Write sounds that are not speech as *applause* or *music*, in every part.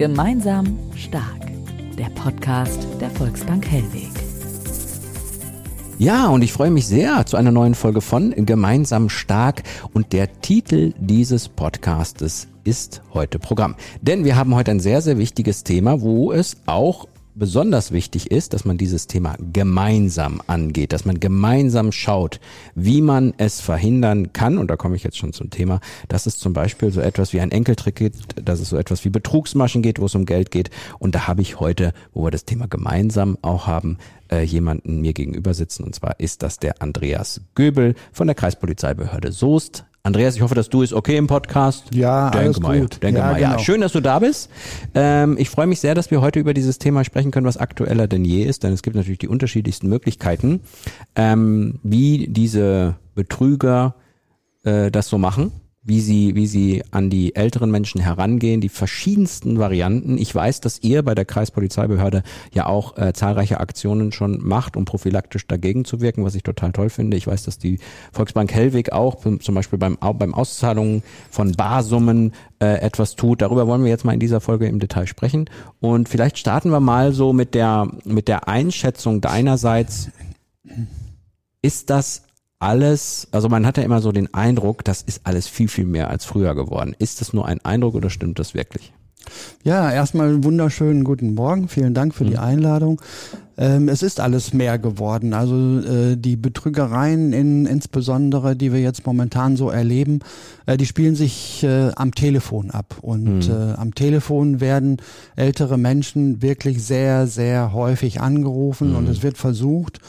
Gemeinsam stark. Der Podcast der Volksbank Hellweg. Ja, und ich freue mich sehr zu einer neuen Folge von Gemeinsam stark. Und der Titel dieses Podcastes ist heute Programm. Denn wir haben heute ein sehr, sehr wichtiges Thema, wo es auch besonders wichtig ist, dass man dieses Thema gemeinsam angeht, dass man gemeinsam schaut, wie man es verhindern kann. Und da komme ich jetzt schon zum Thema, dass es zum Beispiel so etwas wie ein Enkeltrick gibt, dass es so etwas wie Betrugsmaschen geht, wo es um Geld geht. Und da habe ich heute, wo wir das Thema gemeinsam auch haben, äh, jemanden mir gegenüber sitzen. Und zwar ist das der Andreas Göbel von der Kreispolizeibehörde Soest. Andreas, ich hoffe, dass du ist okay im Podcast. Ja, denke alles mal, gut. Denke Ja, mal, ja. genau. Schön, dass du da bist. Ähm, ich freue mich sehr, dass wir heute über dieses Thema sprechen können, was aktueller denn je ist, denn es gibt natürlich die unterschiedlichsten Möglichkeiten, ähm, wie diese Betrüger äh, das so machen, wie sie, wie sie an die älteren Menschen herangehen, die verschiedensten Varianten. Ich weiß, dass ihr bei der Kreispolizeibehörde ja auch äh, zahlreiche Aktionen schon macht, um prophylaktisch dagegen zu wirken, was ich total toll finde. Ich weiß, dass die Volksbank Hellweg auch zum Beispiel beim, beim Auszahlungen von Barsummen äh, etwas tut. Darüber wollen wir jetzt mal in dieser Folge im Detail sprechen. Und vielleicht starten wir mal so mit der, mit der Einschätzung deinerseits. Ist das alles, also man hat ja immer so den Eindruck, das ist alles viel, viel mehr als früher geworden. Ist das nur ein Eindruck oder stimmt das wirklich? Ja, erstmal einen wunderschönen guten Morgen. Vielen Dank für die Einladung. Ähm, es ist alles mehr geworden. Also äh, die Betrügereien in, insbesondere, die wir jetzt momentan so erleben, äh, die spielen sich äh, am Telefon ab. Und äh, am Telefon werden ältere Menschen wirklich sehr, sehr häufig angerufen und es wird versucht,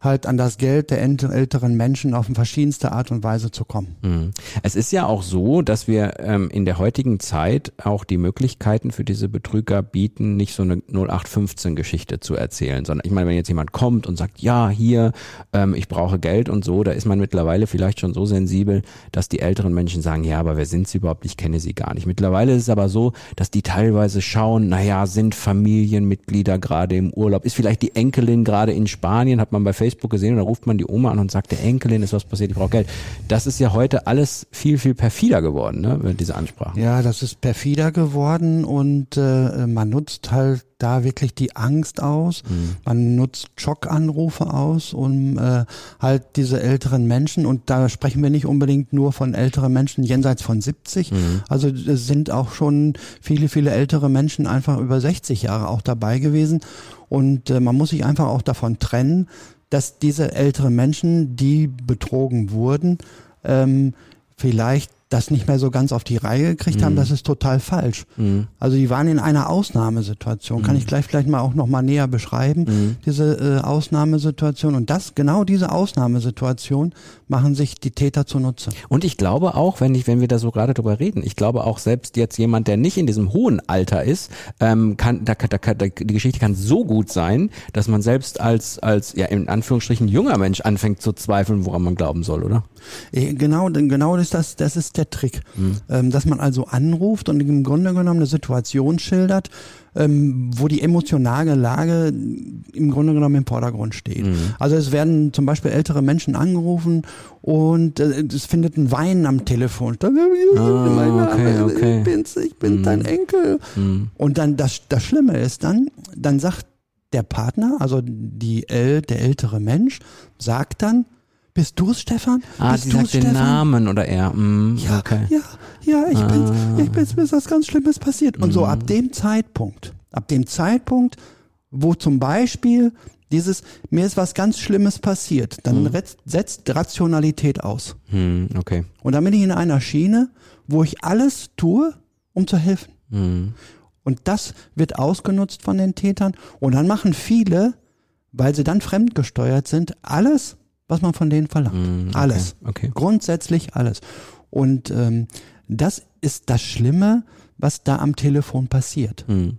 halt an das Geld der ält- älteren Menschen auf verschiedenste Art und Weise zu kommen. Mhm. Es ist ja auch so, dass wir ähm, in der heutigen Zeit auch die Möglichkeiten für diese Betrüger bieten, nicht so eine 0815-Geschichte zu erzählen, sondern ich meine, wenn jetzt jemand kommt und sagt, ja, hier, ähm, ich brauche Geld und so, da ist man mittlerweile vielleicht schon so sensibel, dass die älteren Menschen sagen, ja, aber wer sind sie überhaupt? Ich kenne sie gar nicht. Mittlerweile ist es aber so, dass die teilweise schauen, naja, sind Familienmitglieder gerade im Urlaub? Ist vielleicht die Enkelin gerade in Spanien? Hat man bei Facebook gesehen und da ruft man die Oma an und sagt, der Enkelin ist was passiert, ich brauche Geld. Das ist ja heute alles viel, viel perfider geworden, ne, diese Ansprachen. Ja, das ist perfider geworden und äh, man nutzt halt da wirklich die Angst aus. Man nutzt Schockanrufe aus, um äh, halt diese älteren Menschen und da sprechen wir nicht unbedingt nur von älteren Menschen jenseits von 70. Also es sind auch schon viele, viele ältere Menschen einfach über 60 Jahre auch dabei gewesen und äh, man muss sich einfach auch davon trennen, dass diese älteren Menschen, die betrogen wurden, ähm, vielleicht das nicht mehr so ganz auf die Reihe gekriegt haben, das ist total falsch. Also die waren in einer Ausnahmesituation. Kann ich gleich vielleicht mal auch noch mal näher beschreiben, diese äh, Ausnahmesituation. Und das, genau diese Ausnahmesituation machen sich die Täter zunutze. Und ich glaube auch, wenn ich, wenn wir da so gerade drüber reden, ich glaube auch selbst jetzt jemand, der nicht in diesem hohen Alter ist, ähm, kann, da, da, da, die Geschichte kann so gut sein, dass man selbst als, als, ja, in Anführungsstrichen junger Mensch anfängt zu zweifeln, woran man glauben soll, oder? Eh, Genau, denn genau ist das, das ist der Trick, ähm, dass man also anruft und im Grunde genommen eine Situation schildert, ähm, wo die emotionale Lage im Grunde genommen im Vordergrund steht. Also es werden zum Beispiel ältere Menschen angerufen und äh, es findet ein Weinen am Telefon statt. Ah, okay, okay. Ich bin's, ich bin dein Enkel. Und dann das, das Schlimme ist dann, dann sagt der Partner, also die der ältere Mensch, sagt dann, bist du's, Stefan? Ah, bist sie sagt den Namen oder er. Mm, ja, okay. ja, ja, ich bin's, Ah. ich bin's, mir ist was ganz Schlimmes passiert. Und so Mhm. ab dem Zeitpunkt, ab dem Zeitpunkt, wo zum Beispiel dieses, mir ist was ganz Schlimmes passiert, dann ret- setzt Rationalität aus. Hm, okay. Und dann bin ich in einer Schiene, wo ich alles tue, um zu helfen. Hm. Und das wird ausgenutzt von den Tätern. Und dann machen viele, weil sie dann fremdgesteuert sind, alles, was man von denen verlangt. Hm, okay, Alles. Okay. Grundsätzlich alles. Und ähm, das ist das Schlimme, was da am Telefon passiert. Hm.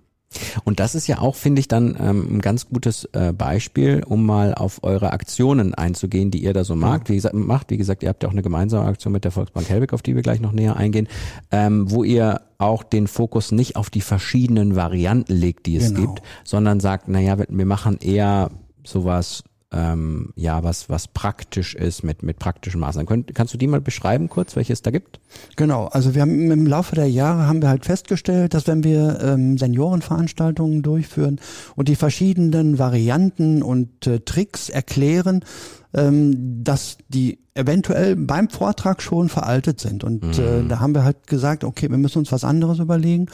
Und das ist ja auch, finde ich, dann ähm, ein ganz gutes äh, Beispiel, um mal auf eure Aktionen einzugehen, die ihr da so macht. Wie gesagt, macht. Wie gesagt, ihr habt ja auch eine gemeinsame Aktion mit der Volksbank Helbig, auf die wir gleich noch näher eingehen, ähm, wo ihr auch den Fokus nicht auf die verschiedenen Varianten legt, die es Genau. gibt, sondern sagt, naja, wir, wir machen eher sowas, ähm, ja, was, was praktisch ist mit, mit praktischen Maßnahmen. Könnt, kannst du die mal beschreiben kurz, welche es da gibt? Genau, also wir haben im Laufe der Jahre haben wir halt festgestellt, dass wenn wir ähm, Seniorenveranstaltungen durchführen und die verschiedenen Varianten und äh, Tricks erklären, ähm, dass die eventuell beim Vortrag schon veraltet sind. Und äh, da haben wir halt gesagt, okay, wir müssen uns was anderes überlegen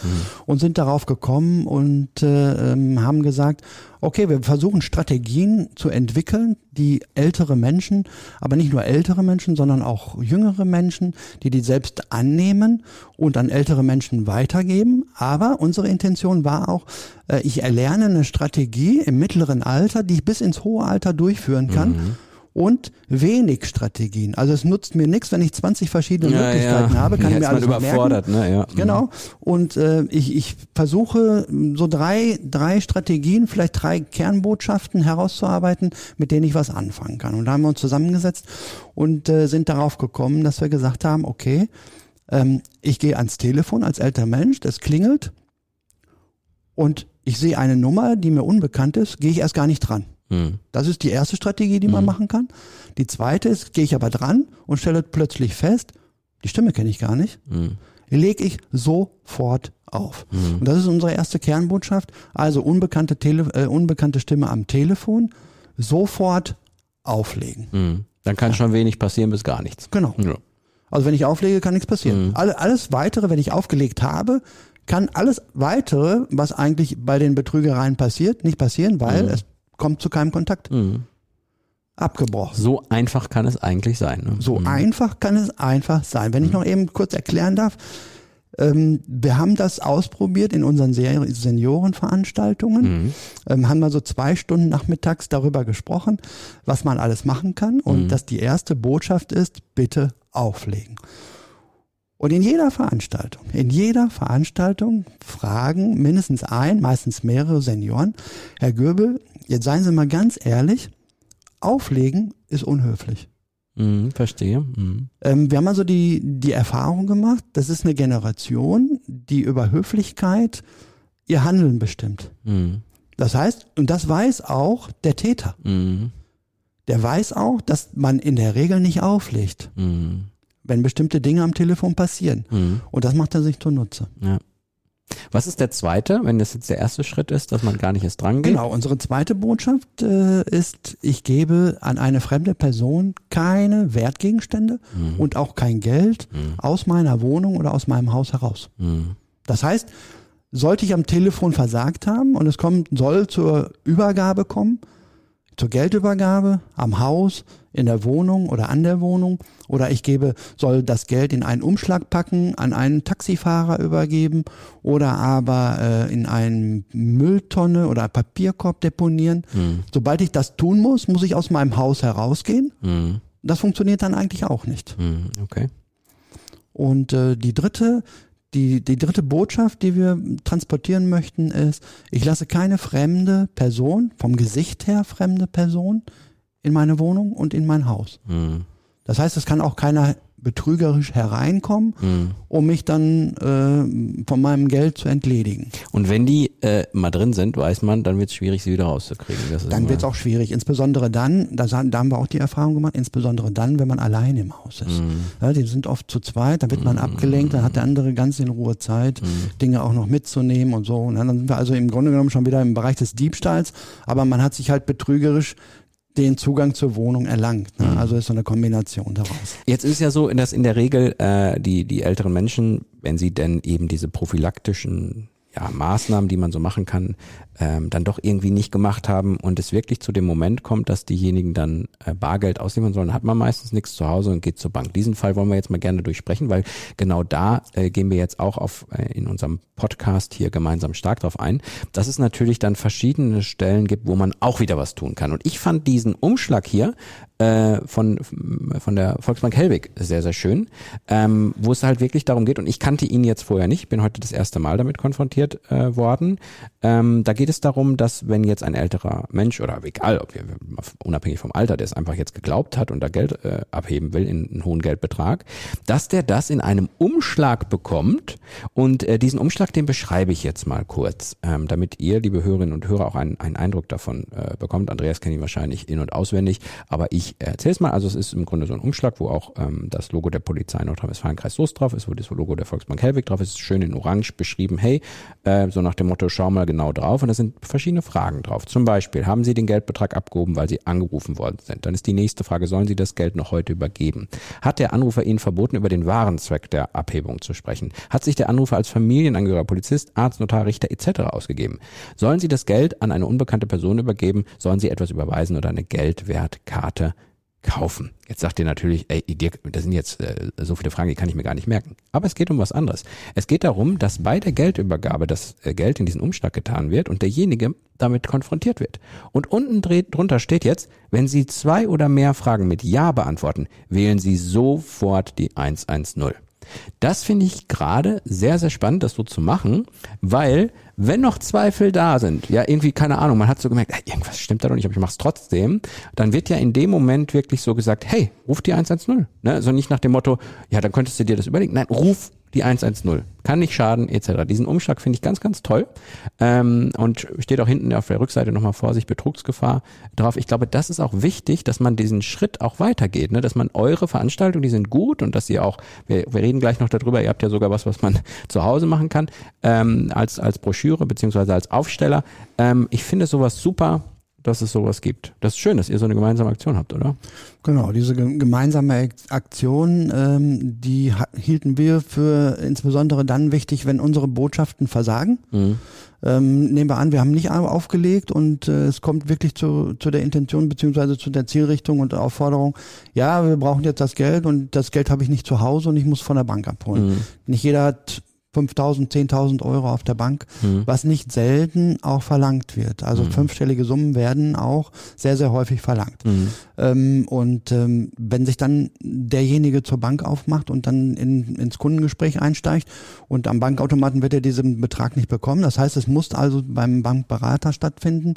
und sind darauf gekommen und äh, ähm, haben gesagt, okay, wir versuchen Strategien zu entwickeln, die ältere Menschen, aber nicht nur ältere Menschen, sondern auch jüngere Menschen, die die selbst annehmen und an ältere Menschen weitergeben. Aber unsere Intention war auch, äh, ich erlerne eine Strategie im mittleren Alter, die ich bis ins hohe Alter durchführen kann. Und wenig Strategien. Also es nutzt mir nichts, wenn ich 20 verschiedene Möglichkeiten habe, kann ich mir alles merken. überfordert, ne? Ja. Genau. Und äh, ich, ich versuche so drei, drei Strategien, vielleicht drei Kernbotschaften herauszuarbeiten, mit denen ich was anfangen kann. Und da haben wir uns zusammengesetzt und äh, sind darauf gekommen, dass wir gesagt haben, okay, ähm, ich gehe ans Telefon als älterer Mensch, das klingelt und ich sehe eine Nummer, die mir unbekannt ist, gehe ich erst gar nicht dran. Hm. Das ist die erste Strategie, die man machen kann. Die zweite ist, gehe ich aber dran und stelle plötzlich fest, die Stimme kenne ich gar nicht, Hm. lege ich sofort auf. Und das ist unsere erste Kernbotschaft. Also unbekannte, Tele äh, unbekannte Stimme am Telefon, sofort auflegen. Hm. Dann kann schon wenig passieren bis gar nichts. Genau. Ja. Also wenn ich auflege, kann nichts passieren. Alle, alles weitere, wenn ich aufgelegt habe, kann alles weitere, was eigentlich bei den Betrügereien passiert, nicht passieren, weil es kommt zu keinem Kontakt. Mhm. Abgebrochen. So einfach kann es eigentlich sein. Ne? So einfach kann es einfach sein. Wenn ich noch eben kurz erklären darf, ähm, wir haben das ausprobiert in unseren Se- Seniorenveranstaltungen, ähm, haben mal so zwei Stunden nachmittags darüber gesprochen, was man alles machen kann und dass die erste Botschaft ist, bitte auflegen. Und in jeder Veranstaltung, in jeder Veranstaltung fragen mindestens ein, meistens mehrere Senioren, Herr Göbel, jetzt seien Sie mal ganz ehrlich, auflegen ist unhöflich. Mhm, verstehe. Mhm. Ähm, wir haben also die, die Erfahrung gemacht, das ist eine Generation, die über Höflichkeit ihr Handeln bestimmt. Mhm. Das heißt, und das weiß auch der Täter. Mhm. Der weiß auch, dass man in der Regel nicht auflegt, Mhm. wenn bestimmte Dinge am Telefon passieren. Mhm. Und das macht er sich zunutze. Ja. Was ist der zweite, wenn das jetzt der erste Schritt ist, dass man gar nicht erst dran geht? Genau, unsere zweite Botschaft äh, ist, ich gebe an eine fremde Person keine Wertgegenstände und auch kein Geld aus meiner Wohnung oder aus meinem Haus heraus. Mhm. Das heißt, sollte ich am Telefon versagt haben und es kommt, soll zur Übergabe kommen, zur Geldübergabe am Haus, in der Wohnung oder an der Wohnung, oder ich gebe, soll das Geld in einen Umschlag packen, an einen Taxifahrer übergeben oder aber äh, in einen Mülltonne oder Papierkorb deponieren. Sobald ich das tun muss, muss ich aus meinem Haus herausgehen. Mhm. Das funktioniert dann eigentlich auch nicht. Mhm. Okay. Und äh, die dritte, die, die dritte Botschaft, die wir transportieren möchten, ist, ich lasse keine fremde Person, vom Gesicht her fremde Person, in meine Wohnung und in mein Haus. Mhm. Das heißt, es kann auch keiner betrügerisch hereinkommen, Mhm. um mich dann äh, von meinem Geld zu entledigen. Und wenn die äh, mal drin sind, weiß man, dann wird es schwierig, sie wieder rauszukriegen. Dann wird es auch schwierig, insbesondere dann, da, da haben wir auch die Erfahrung gemacht, insbesondere dann, wenn man allein im Haus ist. Mhm. Ja, die sind oft zu zweit, dann wird man abgelenkt, dann hat der andere ganz in Ruhe Zeit, Mhm. Dinge auch noch mitzunehmen und so. Und dann sind wir also im Grunde genommen schon wieder im Bereich des Diebstahls, aber man hat sich halt betrügerisch den Zugang zur Wohnung erlangt. Mhm. Ne? Also ist so eine Kombination daraus. Jetzt ist es ja so, dass in der Regel äh, die, die älteren Menschen, wenn sie denn eben diese prophylaktischen ja, Maßnahmen, die man so machen kann, ähm, dann doch irgendwie nicht gemacht haben und es wirklich zu dem Moment kommt, dass diejenigen dann äh, Bargeld ausliefern sollen, hat man meistens nichts zu Hause und geht zur Bank. Diesen Fall wollen wir jetzt mal gerne durchsprechen, weil genau da äh, gehen wir jetzt auch auf äh, in unserem Podcast hier gemeinsam stark drauf ein, dass es natürlich dann verschiedene Stellen gibt, wo man auch wieder was tun kann. Und ich fand diesen Umschlag hier äh, von, von der Volksbank Hellwig sehr, sehr schön, ähm, wo es halt wirklich darum geht, und ich kannte ihn jetzt vorher nicht, bin heute das erste Mal damit konfrontiert, äh, worden. Ähm, da geht es darum, dass wenn jetzt ein älterer Mensch oder egal, ob wir, unabhängig vom Alter, der es einfach jetzt geglaubt hat und da Geld äh, abheben will in einen hohen Geldbetrag, dass der das in einem Umschlag bekommt und äh, diesen Umschlag, den beschreibe ich jetzt mal kurz, ähm, damit ihr, liebe Hörerinnen und Hörer, auch einen, einen Eindruck davon äh, bekommt. Andreas kennt ihn wahrscheinlich in- und auswendig, aber ich erzähle es mal. Also es ist im Grunde so ein Umschlag, wo auch ähm, das Logo der Polizei Nordrhein-Westfalen-Kreis Soest drauf ist, wo das Logo der Volksbank Hellwig drauf ist, schön in Orange beschrieben, hey, äh, so nach dem Motto, schau mal genau drauf. Und da sind verschiedene Fragen drauf. Zum Beispiel, haben Sie den Geldbetrag abgehoben, weil Sie angerufen worden sind? Dann ist die nächste Frage, sollen Sie das Geld noch heute übergeben? Hat der Anrufer Ihnen verboten, über den wahren Zweck der Abhebung zu sprechen? Hat sich der Anrufer als Familienangehöriger, Polizist, Arzt, Notar, Richter etc. ausgegeben? Sollen Sie das Geld an eine unbekannte Person übergeben? Sollen Sie etwas überweisen oder eine Geldwertkarte kaufen. Jetzt sagt ihr natürlich, ey, Dirk, das sind jetzt äh, so viele Fragen, die kann ich mir gar nicht merken. Aber es geht um was anderes. Es geht darum, dass bei der Geldübergabe das äh, Geld in diesen Umschlag getan wird und derjenige damit konfrontiert wird. Und unten drunter steht jetzt, wenn Sie zwei oder mehr Fragen mit Ja beantworten, wählen Sie sofort die 110. Das finde ich gerade sehr, sehr spannend, das so zu machen, weil wenn noch Zweifel da sind, ja irgendwie, keine Ahnung, man hat so gemerkt, hey, irgendwas stimmt da doch nicht, aber ich mach's trotzdem, dann wird ja in dem Moment wirklich so gesagt, hey, ruf die 110. Ne? Also nicht nach dem Motto, ja, dann könntest du dir das überlegen. Nein, ruf die 110. Kann nicht schaden, etc. Diesen Umschlag finde ich ganz, ganz toll. Ähm, und steht auch hinten auf der Rückseite nochmal Vorsicht, Betrugsgefahr drauf. Ich glaube, das ist auch wichtig, dass man diesen Schritt auch weitergeht, ne? dass man eure Veranstaltungen, die sind gut und dass ihr auch, wir, wir reden gleich noch darüber, ihr habt ja sogar was, was man *laughs* zu Hause machen kann, ähm, als, als Broschüre beziehungsweise als Aufsteller. Ähm, ich finde sowas super, dass es sowas gibt. Das ist schön, dass ihr so eine gemeinsame Aktion habt, oder? Genau, diese gemeinsame Aktion, ähm, die hielten wir für insbesondere dann wichtig, wenn unsere Botschaften versagen. Mhm. Ähm, nehmen wir an, wir haben nicht aufgelegt und äh, es kommt wirklich zu, zu der Intention beziehungsweise zu der Zielrichtung und Aufforderung, ja, wir brauchen jetzt das Geld und das Geld habe ich nicht zu Hause und ich muss von der Bank abholen. Mhm. Nicht jeder hat 5.000, 10.000 Euro auf der Bank, mhm. was nicht selten auch verlangt wird. Also mhm. fünfstellige Summen werden auch sehr, sehr häufig verlangt. Mhm. Ähm, und ähm, wenn sich dann derjenige zur Bank aufmacht und dann in, ins Kundengespräch einsteigt und am Bankautomaten wird er diesen Betrag nicht bekommen. Das heißt, es muss also beim Bankberater stattfinden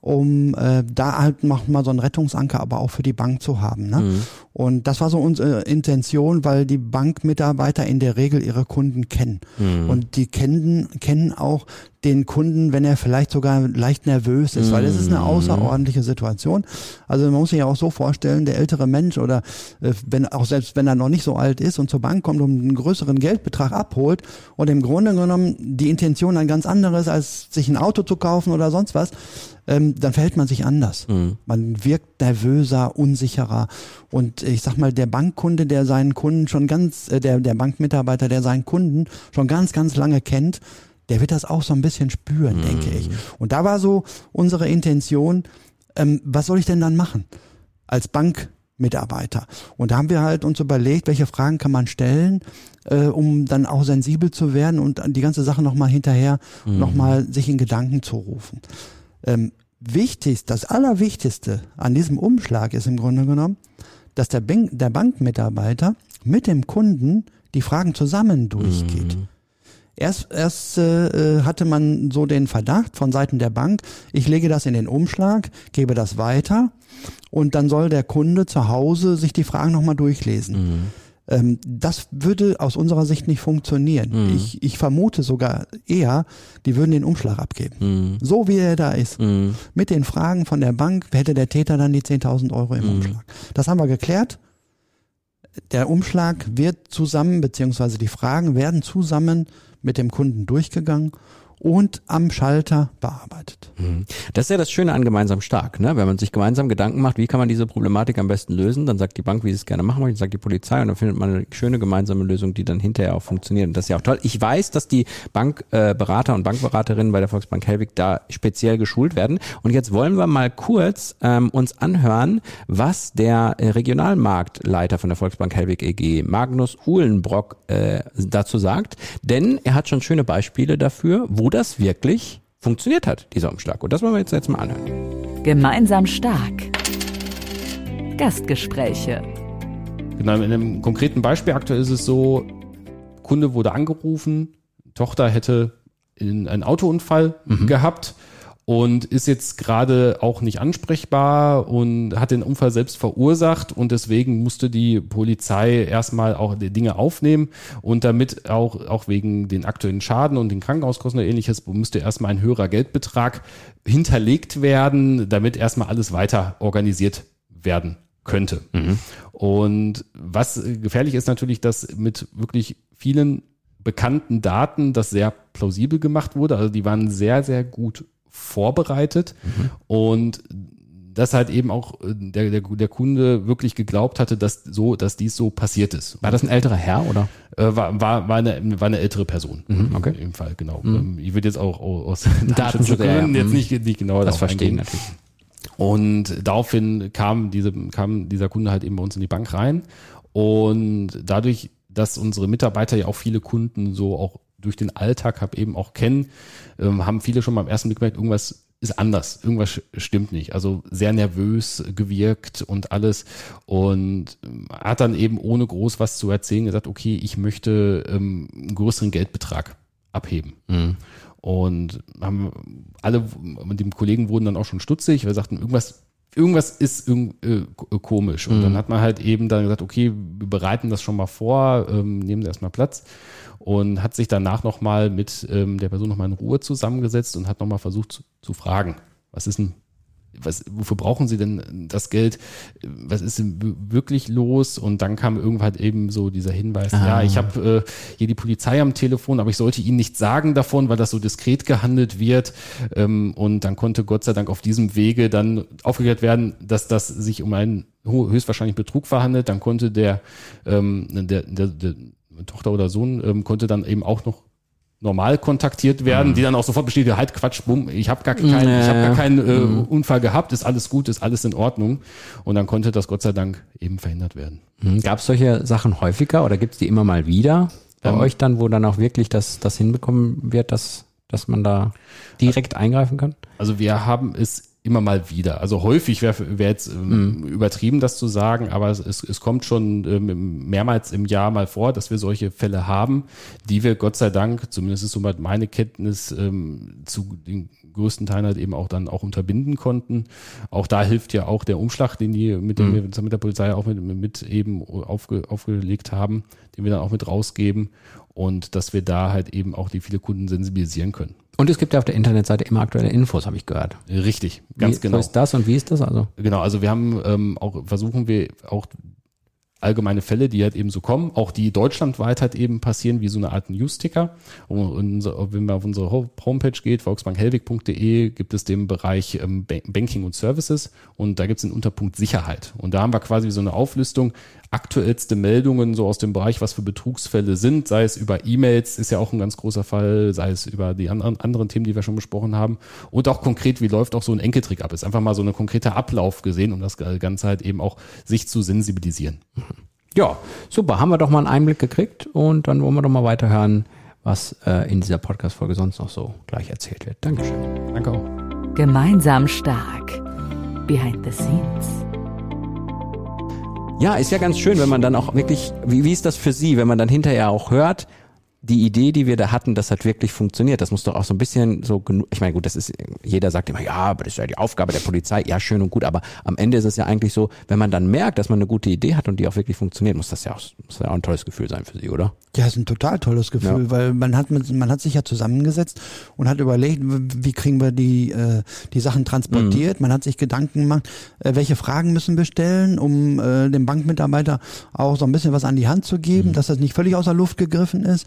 um äh, da halt noch mal so einen Rettungsanker aber auch für die Bank zu haben. Ne? Mhm. Und das war so unsere Intention, weil die Bankmitarbeiter in der Regel ihre Kunden kennen. Mhm. Und die kennen, kennen auch den Kunden, wenn er vielleicht sogar leicht nervös ist, weil es ist eine mhm. außerordentliche Situation. Also man muss sich ja auch so vorstellen, der ältere Mensch oder äh, wenn auch selbst wenn er noch nicht so alt ist und zur Bank kommt und einen größeren Geldbetrag abholt und im Grunde genommen die Intention ein ganz anderes, als sich ein Auto zu kaufen oder sonst was, ähm, dann verhält man sich anders. Mhm. Man wirkt nervöser, unsicherer. Und ich sag mal, der Bankkunde, der seinen Kunden schon ganz, äh, der, der Bankmitarbeiter, der seinen Kunden schon ganz, ganz lange kennt, der wird das auch so ein bisschen spüren, mhm. denke ich. Und da war so unsere Intention, ähm, was soll ich denn dann machen als Bankmitarbeiter? Und da haben wir halt uns überlegt, welche Fragen kann man stellen, äh, um dann auch sensibel zu werden und die ganze Sache nochmal hinterher mhm. nochmal sich in Gedanken zu rufen. Ähm, wichtigst, das Allerwichtigste an diesem Umschlag ist im Grunde genommen, dass der, Bank, der Bankmitarbeiter mit dem Kunden die Fragen zusammen durchgeht. Mhm. Erst, erst äh, hatte man so den Verdacht von Seiten der Bank, ich lege das in den Umschlag, gebe das weiter und dann soll der Kunde zu Hause sich die Fragen nochmal durchlesen. Mhm. Ähm, das würde aus unserer Sicht nicht funktionieren. Mhm. Ich, ich vermute sogar eher, die würden den Umschlag abgeben. Mhm. So wie er da ist. Mhm. Mit den Fragen von der Bank hätte der Täter dann die 10.000 Euro im mhm. Umschlag. Das haben wir geklärt. Der Umschlag wird zusammen, beziehungsweise die Fragen werden zusammen mit dem Kunden durchgegangen und am Schalter bearbeitet. Mhm. Das ist ja das Schöne an gemeinsam stark, ne? Wenn man sich gemeinsam Gedanken macht, wie kann man diese Problematik am besten lösen, dann sagt die Bank, wie sie es gerne machen möchte, sagt die Polizei und dann findet man eine schöne gemeinsame Lösung, die dann hinterher auch funktioniert. Und das ist ja auch toll. Ich weiß, dass die Bankberater äh, und Bankberaterinnen bei der Volksbank Helwig da speziell geschult werden. Und jetzt wollen wir mal kurz ähm, uns anhören, was der äh, Regionalmarktleiter von der Volksbank Helwig EG, Magnus Uhlenbrock, äh, dazu sagt. Denn er hat schon schöne Beispiele dafür, wo das wirklich funktioniert hat, dieser Umschlag. Und das wollen wir jetzt, jetzt mal anhören. Gemeinsam stark. Gastgespräche. Genau, in einem konkreten Beispiel aktuell ist es so, Kunde wurde angerufen, Tochter hätte in einen Autounfall gehabt und ist jetzt gerade auch nicht ansprechbar und hat den Unfall selbst verursacht und deswegen musste die Polizei erstmal auch die Dinge aufnehmen und damit auch, auch wegen den aktuellen Schaden und den Krankenhauskosten oder ähnliches musste erstmal ein höherer Geldbetrag hinterlegt werden, damit erstmal alles weiter organisiert werden könnte. Und was gefährlich ist natürlich, dass mit wirklich vielen bekannten Daten das sehr plausibel gemacht wurde. Also die waren sehr, sehr gut vorbereitet und dass halt eben auch äh, der, der, der Kunde wirklich geglaubt hatte, dass so, dass dies so passiert ist. War das ein älterer Herr oder? Äh, war, war, war, eine, war eine ältere Person. Mhm, okay. Im Fall, genau. Ähm, Ich würde jetzt auch aus *laughs* Datenschutz, ja. Datenschutzgründen jetzt Mhm. nicht, nicht genau Das verstehen eingehen. natürlich. Und daraufhin kam, diese, kam dieser Kunde halt eben bei uns in die Bank rein. Und dadurch, dass unsere Mitarbeiter ja auch viele Kunden so auch durch den Alltag hab eben auch kennen, ähm, haben viele schon beim ersten Blick gemerkt, irgendwas ist anders, irgendwas stimmt nicht. Also sehr nervös gewirkt und alles. Und ähm, hat dann eben ohne groß was zu erzählen gesagt, okay, ich möchte ähm, einen größeren Geldbetrag abheben. Und haben alle mit dem Kollegen wurden dann auch schon stutzig, weil wir sagten, irgendwas, irgendwas ist äh, k- komisch. Und dann hat man halt eben dann gesagt, okay, wir bereiten das schon mal vor, ähm, nehmen erstmal Platz. Und hat sich danach nochmal mit ähm, der Person nochmal in Ruhe zusammengesetzt und hat nochmal versucht zu, zu fragen, was ist denn, was, wofür brauchen Sie denn das Geld? Was ist wirklich los? Und dann kam irgendwann eben so dieser Hinweis, ja, ich habe äh, hier die Polizei am Telefon, aber ich sollte Ihnen nicht sagen davon, weil das so diskret gehandelt wird. Ähm, und dann konnte Gott sei Dank auf diesem Wege dann aufgeklärt werden, dass das sich um einen höchstwahrscheinlich Betrug verhandelt. Dann konnte der, ähm, der, der, der Tochter oder Sohn ähm, konnte dann eben auch noch normal kontaktiert werden, die dann auch sofort bestätigen, halt Quatsch, bumm, ich habe gar keinen, ich habe gar keinen äh, Unfall gehabt, ist alles gut, ist alles in Ordnung. Und dann konnte das Gott sei Dank eben verhindert werden. Gab es solche Sachen häufiger oder gibt es die immer mal wieder bei Ähm, euch dann, wo dann auch wirklich das, das hinbekommen wird, dass, dass man da direkt eingreifen kann? Also wir haben es immer mal wieder. Also häufig wäre wär jetzt ähm, übertrieben, das zu sagen, aber es, es, es kommt schon ähm, mehrmals im Jahr mal vor, dass wir solche Fälle haben, die wir Gott sei Dank, zumindest ist soweit meine Kenntnis, ähm, zu den größten Teilen halt eben auch dann auch unterbinden konnten. Auch da hilft ja auch der Umschlag, den die mit dem wir mit der Polizei auch mit, mit eben aufge, aufgelegt haben, den wir dann auch mit rausgeben und dass wir da halt eben auch die viele Kunden sensibilisieren können. Und es gibt ja auf der Internetseite immer aktuelle Infos, habe ich gehört. Richtig, ganz wie, genau. Wo ist das und wie ist das also? Genau, also wir haben ähm, auch, versuchen wir auch allgemeine Fälle, die halt eben so kommen, auch die deutschlandweit halt eben passieren, wie so eine Art Newsticker. Und wenn man auf unsere Ho- Homepage geht, volksbankhellwig.de, gibt es den Bereich ähm, Ba- Banking und Services und da gibt es den Unterpunkt Sicherheit. Und da haben wir quasi so eine Auflistung, aktuellste Meldungen so aus dem Bereich, was für Betrugsfälle sind, sei es über E-Mails, ist ja auch ein ganz großer Fall, sei es über die anderen, anderen Themen, die wir schon besprochen haben und auch konkret, wie läuft auch so ein Enkeltrick ab. Ist einfach mal so ein konkreter Ablauf gesehen, um das Ganze halt eben auch sich zu sensibilisieren. Ja, super. Haben wir doch mal einen Einblick gekriegt und dann wollen wir doch mal weiterhören, was äh, in dieser Podcast-Folge sonst noch so gleich erzählt wird. Dankeschön. Danke auch. Gemeinsam stark. Behind the scenes. Ja, ist ja ganz schön, wenn man dann auch wirklich, wie, wie ist das für Sie, wenn man dann hinterher auch hört, die Idee, die wir da hatten, das hat wirklich funktioniert. Das muss doch auch so ein bisschen so genug, ich meine, gut, das ist, jeder sagt immer, ja, aber das ist ja die Aufgabe der Polizei, ja, schön und gut, aber am Ende ist es ja eigentlich so, wenn man dann merkt, dass man eine gute Idee hat und die auch wirklich funktioniert, muss das ja auch, muss ja auch ein tolles Gefühl sein für Sie, oder? Ja, ist ein total tolles Gefühl, Ja. weil man hat man hat sich ja zusammengesetzt und hat überlegt, wie kriegen wir die äh, die Sachen transportiert. Man hat sich Gedanken gemacht, äh, welche Fragen müssen wir stellen, um äh, dem Bankmitarbeiter auch so ein bisschen was an die Hand zu geben, dass das nicht völlig außer Luft gegriffen ist.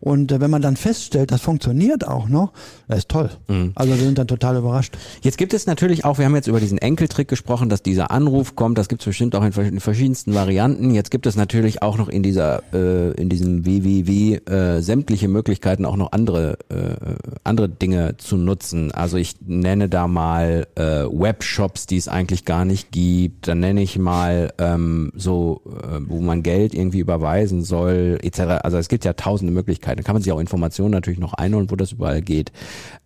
Und äh, wenn man dann feststellt, das funktioniert auch noch, das ist toll. Also wir sind dann total überrascht. Jetzt gibt es natürlich auch, wir haben jetzt über diesen Enkeltrick gesprochen, dass dieser Anruf kommt, das gibt es bestimmt auch in in verschiedensten Varianten. Jetzt gibt es natürlich auch noch in dieser, äh, in diesem WWW äh, sämtliche Möglichkeiten, auch noch andere, äh, andere Dinge zu nutzen. Also ich nenne da mal äh, Webshops, die es eigentlich gar nicht gibt. Dann nenne ich mal ähm, so, äh, wo man Geld irgendwie überweisen soll, etc. Also es gibt ja tausende Möglichkeiten. Da kann man sich auch Informationen natürlich noch einholen, wo das überall geht.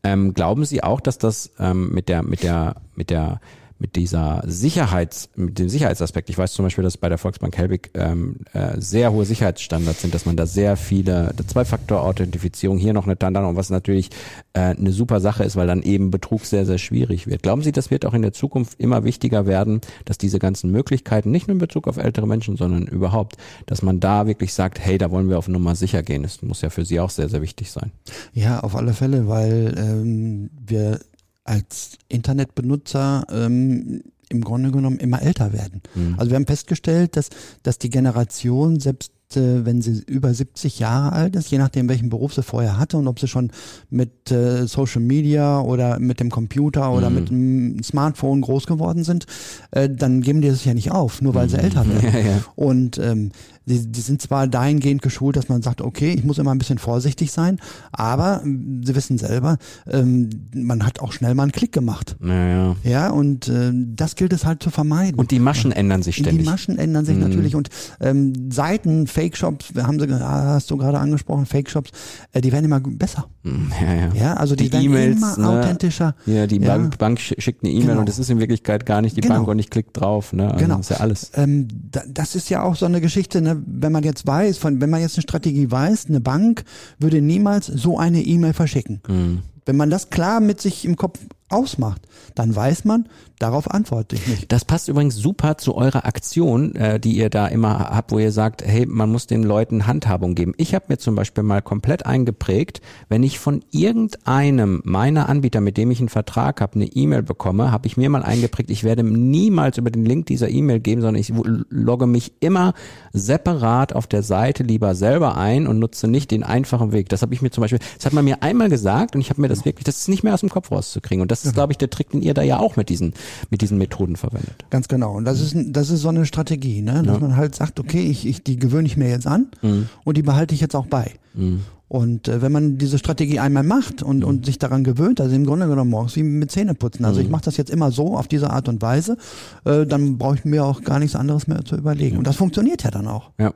Ähm, glauben Sie auch, dass das ähm, mit der, mit der, mit der mit dieser Sicherheits, mit dem Sicherheitsaspekt. Ich weiß zum Beispiel, dass bei der Volksbank Helbig ähm, äh, sehr hohe Sicherheitsstandards sind, dass man da sehr viele Zwei-Faktor-Authentifizierung hier noch eine Tandana, was natürlich äh, eine super Sache ist, weil dann eben Betrug sehr, sehr schwierig wird. Glauben Sie, das wird auch in der Zukunft immer wichtiger werden, dass diese ganzen Möglichkeiten, nicht nur in Bezug auf ältere Menschen, sondern überhaupt, dass man da wirklich sagt, hey, da wollen wir auf Nummer sicher gehen. Das muss ja für Sie auch sehr, sehr wichtig sein. Ja, auf alle Fälle, weil ähm, wir als Internetbenutzer ähm, im Grunde genommen immer älter werden. Mhm. Also wir haben festgestellt, dass, dass die Generation selbst äh, wenn sie über 70 Jahre alt ist, je nachdem welchen Beruf sie vorher hatte und ob sie schon mit äh, Social Media oder mit dem Computer oder mhm. mit dem Smartphone groß geworden sind, äh, dann geben die das ja nicht auf, nur weil mhm. sie älter werden. *laughs* Ja, ja. Und ähm, die, die sind zwar dahingehend geschult, dass man sagt, okay, ich muss immer ein bisschen vorsichtig sein, aber ähm, sie wissen selber, ähm, man hat auch schnell mal einen Klick gemacht. Naja. Ja, und äh, das gilt es halt zu vermeiden. Und die Maschen ändern sich ständig. Die Maschen ändern sich mhm. natürlich und ähm, Seiten, Fake-Shops, haben sie, hast du gerade angesprochen, Fake-Shops, äh, die werden immer besser. Mhm, ja, ja. ja also die, die werden e immer ne? authentischer. Ja, die ja. Bank, Bank schickt eine E-Mail genau. und das ist in Wirklichkeit gar nicht die genau. Bank und ich klick drauf. Ne? Also genau. Das ist ja alles. Ähm, da, das ist ja auch so eine Geschichte, ne? Wenn man jetzt weiß, von, wenn man jetzt eine Strategie weiß, eine Bank würde niemals so eine E-Mail verschicken. Mhm. Wenn man das klar mit sich im Kopf ausmacht, dann weiß man, darauf antworte ich nicht. Das passt übrigens super zu eurer Aktion, äh, die ihr da immer habt, wo ihr sagt, hey, man muss den Leuten Handhabung geben. Ich habe mir zum Beispiel mal komplett eingeprägt, wenn ich von irgendeinem meiner Anbieter, mit dem ich einen Vertrag habe, eine E-Mail bekomme, habe ich mir mal eingeprägt, ich werde niemals über den Link dieser E-Mail geben, sondern ich logge mich immer separat auf der Seite lieber selber ein und nutze nicht den einfachen Weg. Das habe ich mir zum Beispiel, das hat man mir einmal gesagt und ich habe mir das wirklich, das ist nicht mehr aus dem Kopf rauszukriegen. Und das ist, glaube ich, der Trick, den ihr da ja auch mit diesen mit diesen Methoden verwendet. Ganz genau. Und das ist, das ist so eine Strategie, ne? dass ja. man halt sagt, okay, ich, ich, die gewöhne ich mir jetzt an mhm. und die behalte ich jetzt auch bei. Mhm. Und äh, wenn man diese Strategie einmal macht und, mhm. und sich daran gewöhnt, also im Grunde genommen morgens wie mit Zähneputzen, also ich mhm. mache das jetzt immer so auf diese Art und Weise, äh, dann brauche ich mir auch gar nichts anderes mehr zu überlegen. Und das funktioniert ja dann auch. Ja.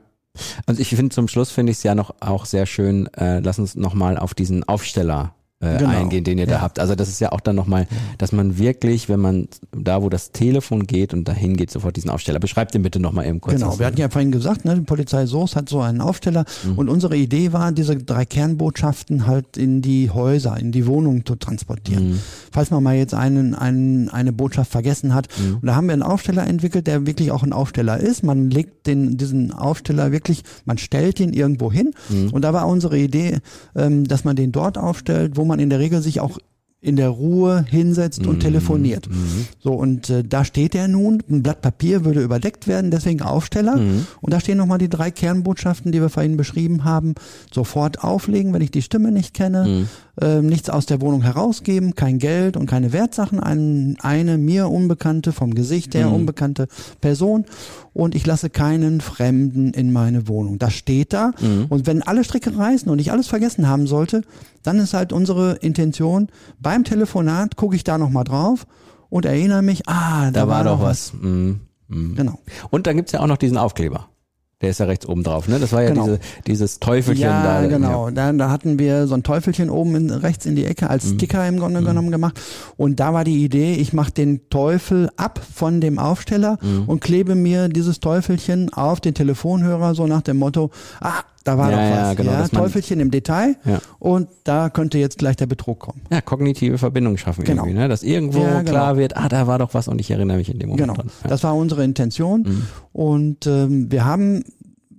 Also ich finde zum Schluss finde ich es ja noch auch sehr schön, äh, lass uns nochmal auf diesen Aufsteller äh, genau. eingehen, den ihr ja. da habt. Also das ist ja auch dann nochmal, dass man wirklich, wenn man da, wo das Telefon geht und dahin geht, sofort diesen Aufsteller. Beschreibt den bitte nochmal eben kurz. Genau, wir hatten ja vorhin gesagt, ne, die Polizei Soos hat so einen Aufsteller mhm. und unsere Idee war, diese drei Kernbotschaften halt in die Häuser, in die Wohnungen zu transportieren. Mhm. Falls man mal jetzt einen, einen, eine Botschaft vergessen hat. Mhm. Und da haben wir einen Aufsteller entwickelt, der wirklich auch ein Aufsteller ist. Man legt den, diesen Aufsteller wirklich, man stellt ihn irgendwo hin. Mhm. Und da war unsere Idee, ähm, dass man den dort aufstellt, wo man in der Regel sich auch in der Ruhe hinsetzt und mhm. telefoniert. Mhm. So, und äh, da steht er nun, ein Blatt Papier würde überdeckt werden, deswegen Aufsteller. Mhm. Und da stehen nochmal die drei Kernbotschaften, die wir vorhin beschrieben haben. Sofort auflegen, wenn ich die Stimme nicht kenne. Mhm äh, nichts aus der Wohnung herausgeben, kein Geld und keine Wertsachen, ein, eine mir unbekannte, vom Gesicht her mhm. unbekannte Person und ich lasse keinen Fremden in meine Wohnung. Das steht da mhm. und wenn alle Stricke reißen und ich alles vergessen haben sollte, dann ist halt unsere Intention, beim Telefonat gucke ich da nochmal drauf und erinnere mich, ah, da, da war, war doch was. was. Mhm. Mhm. Genau. Und dann gibt's ja auch noch diesen Aufkleber. Der ist ja rechts oben drauf, ne? Das war ja genau. diese, dieses Teufelchen ja, da. Genau, ja. Da, da hatten wir so ein Teufelchen oben in, rechts in die Ecke als mhm. Sticker im Grunde mhm. genommen gemacht. Und da war die Idee, ich mache den Teufel ab von dem Aufsteller mhm. und klebe mir dieses Teufelchen auf den Telefonhörer, so nach dem Motto, ah, da war ja, doch was. Ja, genau, ja, Teufelchen im Detail ja. und da könnte jetzt gleich der Betrug kommen. Ja, kognitive Verbindung schaffen genau. irgendwie, ne? dass irgendwo ja, genau. klar wird, ah, da war doch was und ich erinnere mich in dem Moment genau. dran. Ja. Das war unsere Intention mhm. und ähm, wir haben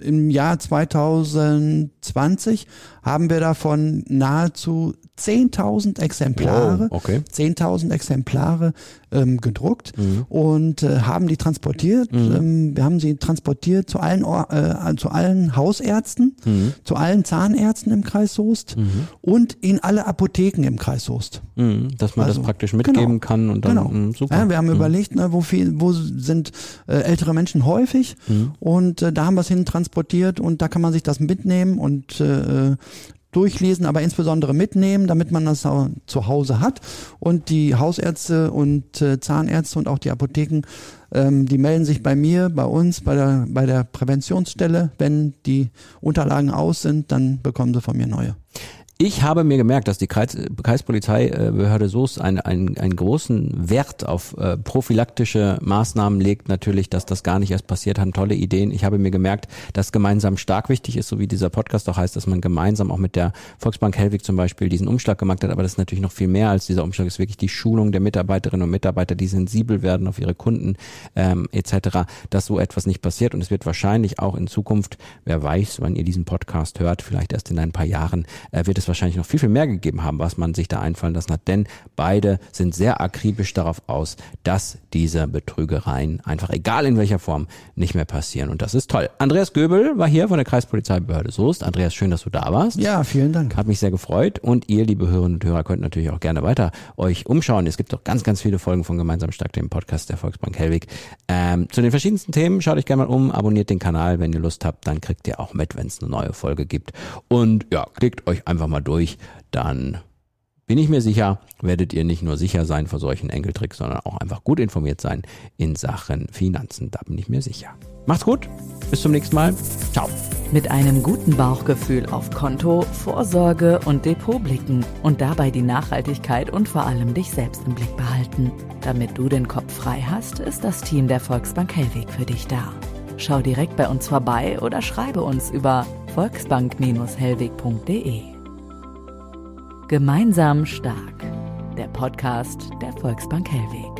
im Jahr 2020 haben wir davon nahezu 10.000 Exemplare, oh, okay. 10.000 Exemplare ähm, gedruckt mhm. und äh, haben die transportiert. Mhm. Ähm, wir haben sie transportiert zu allen, äh, zu allen Hausärzten, mhm. zu allen Zahnärzten im Kreis Soest mhm. und in alle Apotheken im Kreis Soest. Mhm. Dass man also, das praktisch mitgeben genau, kann und dann genau. mh, super. Ja, wir haben mhm. überlegt, ne, wo viel, wo sind äh, ältere Menschen häufig und äh, da haben wir es hin transportiert und da kann man sich das mitnehmen und äh, durchlesen, aber insbesondere mitnehmen, damit man das auch zu Hause hat. Und die Hausärzte und äh, Zahnärzte und auch die Apotheken, ähm, die melden sich bei mir, bei uns, bei der, bei der Präventionsstelle. Wenn die Unterlagen aus sind, dann bekommen sie von mir neue. Ich habe mir gemerkt, dass die Kreis, Kreispolizeibehörde Soest einen, einen, einen großen Wert auf äh, prophylaktische Maßnahmen legt. Natürlich, dass das gar nicht erst passiert, haben tolle Ideen. Ich habe mir gemerkt, dass gemeinsam stark wichtig ist, so wie dieser Podcast auch heißt, dass man gemeinsam auch mit der Volksbank Helwig zum Beispiel diesen Umschlag gemacht hat. Aber das ist natürlich noch viel mehr als dieser Umschlag. Ist wirklich die Schulung der Mitarbeiterinnen und Mitarbeiter, die sensibel werden auf ihre Kunden ähm, etc., dass so etwas nicht passiert. Und es wird wahrscheinlich auch in Zukunft, wer weiß, wann ihr diesen Podcast hört, vielleicht erst in ein paar Jahren, äh, wird es wahrscheinlich noch viel, viel mehr gegeben haben, was man sich da einfallen lassen hat. Denn beide sind sehr akribisch darauf aus, dass diese Betrügereien einfach, egal in welcher Form, nicht mehr passieren. Und das ist toll. Andreas Göbel war hier von der Kreispolizeibehörde Soest. Andreas, schön, dass du da warst. Ja, vielen Dank. Hat mich sehr gefreut. Und ihr, liebe Hörerinnen und Hörer, könnt natürlich auch gerne weiter euch umschauen. Es gibt doch ganz, ganz viele Folgen von Gemeinsam Stark, dem Podcast der Volksbank Hellwig. Ähm, zu den verschiedensten Themen schaut euch gerne mal um, abonniert den Kanal, wenn ihr Lust habt, dann kriegt ihr auch mit, wenn es eine neue Folge gibt. Und ja, klickt euch einfach mal durch, dann bin ich mir sicher, werdet ihr nicht nur sicher sein vor solchen Enkeltricks, sondern auch einfach gut informiert sein in Sachen Finanzen. Da bin ich mir sicher. Macht's gut, bis zum nächsten Mal. Ciao. Mit einem guten Bauchgefühl auf Konto, Vorsorge und Depot blicken und dabei die Nachhaltigkeit und vor allem dich selbst im Blick behalten. Damit du den Kopf frei hast, ist das Team der Volksbank Hellweg für dich da. Schau direkt bei uns vorbei oder schreibe uns über volksbank-hellweg.de. Gemeinsam stark. Der Podcast der Volksbank Hellweg.